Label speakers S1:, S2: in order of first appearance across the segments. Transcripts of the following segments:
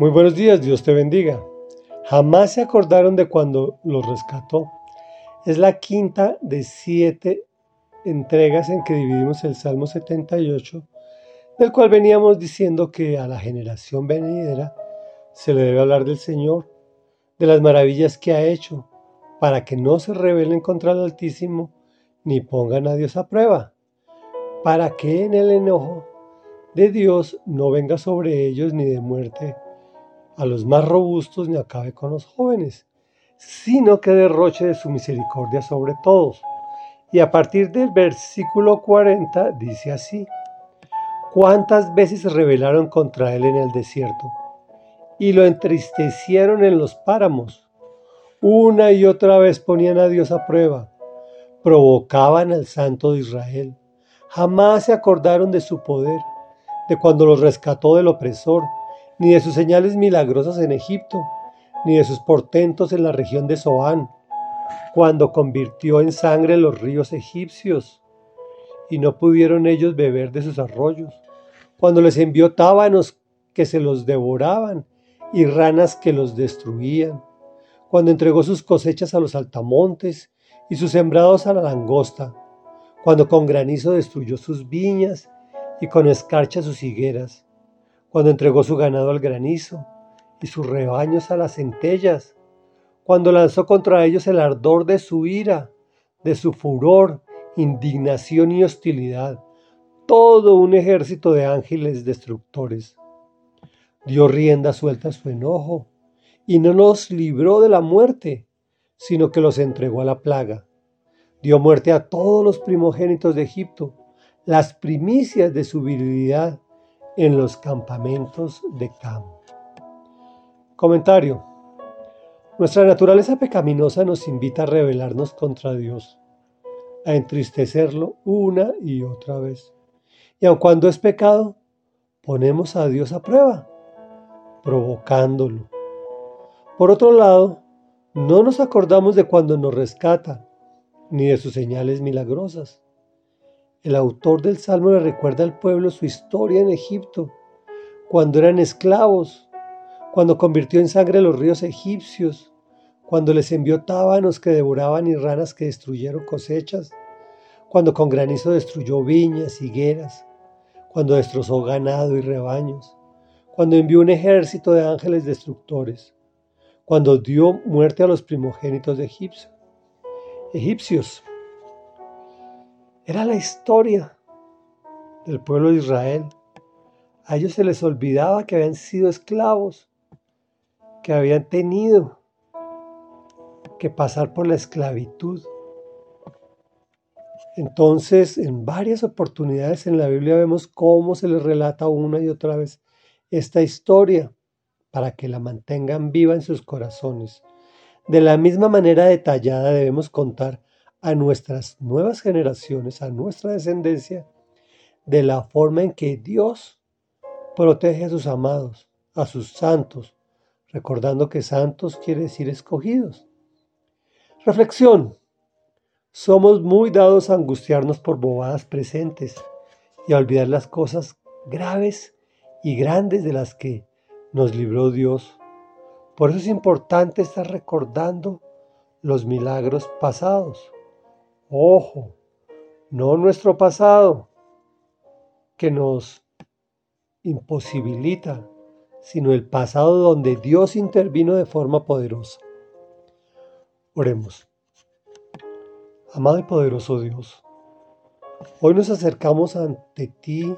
S1: Muy buenos días, Dios te bendiga. Jamás se acordaron de cuando los rescató. Es la quinta de siete entregas en que dividimos el Salmo 78, del cual veníamos diciendo que a la generación venidera se le debe hablar del Señor, de las maravillas que ha hecho, para que no se rebelen contra el Altísimo ni pongan a Dios a prueba, para que en el enojo de Dios no venga sobre ellos ni de muerte a los más robustos ni acabe con los jóvenes, sino que derroche de su misericordia sobre todos. Y a partir del versículo 40 dice así, ¿cuántas veces se rebelaron contra él en el desierto? Y lo entristecieron en los páramos. Una y otra vez ponían a Dios a prueba, provocaban al Santo de Israel. Jamás se acordaron de su poder, de cuando los rescató del opresor ni de sus señales milagrosas en Egipto, ni de sus portentos en la región de Zoán, cuando convirtió en sangre los ríos egipcios, y no pudieron ellos beber de sus arroyos, cuando les envió tábanos que se los devoraban y ranas que los destruían, cuando entregó sus cosechas a los altamontes y sus sembrados a la langosta, cuando con granizo destruyó sus viñas y con escarcha sus higueras, cuando entregó su ganado al granizo y sus rebaños a las centellas, cuando lanzó contra ellos el ardor de su ira, de su furor, indignación y hostilidad, todo un ejército de ángeles destructores. Dio rienda suelta a su enojo y no los libró de la muerte, sino que los entregó a la plaga. Dio muerte a todos los primogénitos de Egipto, las primicias de su virilidad en los campamentos de campo. Comentario. Nuestra naturaleza pecaminosa nos invita a rebelarnos contra Dios, a entristecerlo una y otra vez. Y aun cuando es pecado, ponemos a Dios a prueba, provocándolo. Por otro lado, no nos acordamos de cuando nos rescata, ni de sus señales milagrosas. El autor del Salmo le recuerda al pueblo su historia en Egipto, cuando eran esclavos, cuando convirtió en sangre los ríos egipcios, cuando les envió tábanos que devoraban y ranas que destruyeron cosechas, cuando con granizo destruyó viñas, higueras, cuando destrozó ganado y rebaños, cuando envió un ejército de ángeles destructores, cuando dio muerte a los primogénitos de Egipcio, egipcios. Era la historia del pueblo de Israel. A ellos se les olvidaba que habían sido esclavos, que habían tenido que pasar por la esclavitud. Entonces, en varias oportunidades en la Biblia vemos cómo se les relata una y otra vez esta historia para que la mantengan viva en sus corazones. De la misma manera detallada debemos contar a nuestras nuevas generaciones, a nuestra descendencia, de la forma en que Dios protege a sus amados, a sus santos, recordando que santos quiere decir escogidos. Reflexión. Somos muy dados a angustiarnos por bobadas presentes y a olvidar las cosas graves y grandes de las que nos libró Dios. Por eso es importante estar recordando los milagros pasados. Ojo, no nuestro pasado, que nos imposibilita, sino el pasado donde Dios intervino de forma poderosa. Oremos. Amado y poderoso Dios, hoy nos acercamos ante ti,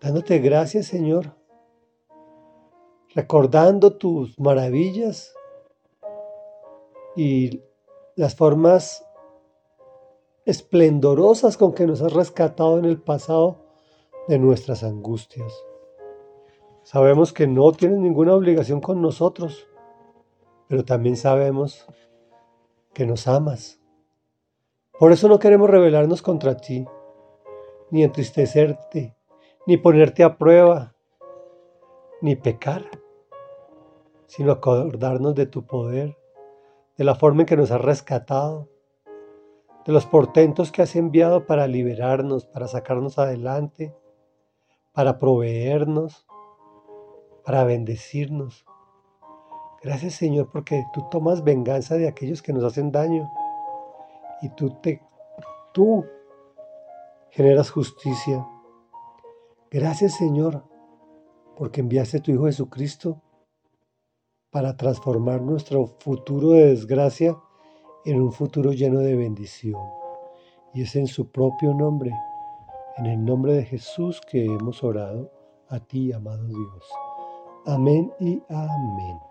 S1: dándote gracias, Señor, recordando tus maravillas y las formas esplendorosas con que nos has rescatado en el pasado de nuestras angustias. Sabemos que no tienes ninguna obligación con nosotros, pero también sabemos que nos amas. Por eso no queremos rebelarnos contra ti, ni entristecerte, ni ponerte a prueba, ni pecar, sino acordarnos de tu poder de la forma en que nos has rescatado, de los portentos que has enviado para liberarnos, para sacarnos adelante, para proveernos, para bendecirnos. Gracias Señor porque tú tomas venganza de aquellos que nos hacen daño y tú te tú generas justicia. Gracias Señor porque enviaste a tu Hijo Jesucristo para transformar nuestro futuro de desgracia en un futuro lleno de bendición. Y es en su propio nombre, en el nombre de Jesús que hemos orado a ti, amado Dios. Amén y amén.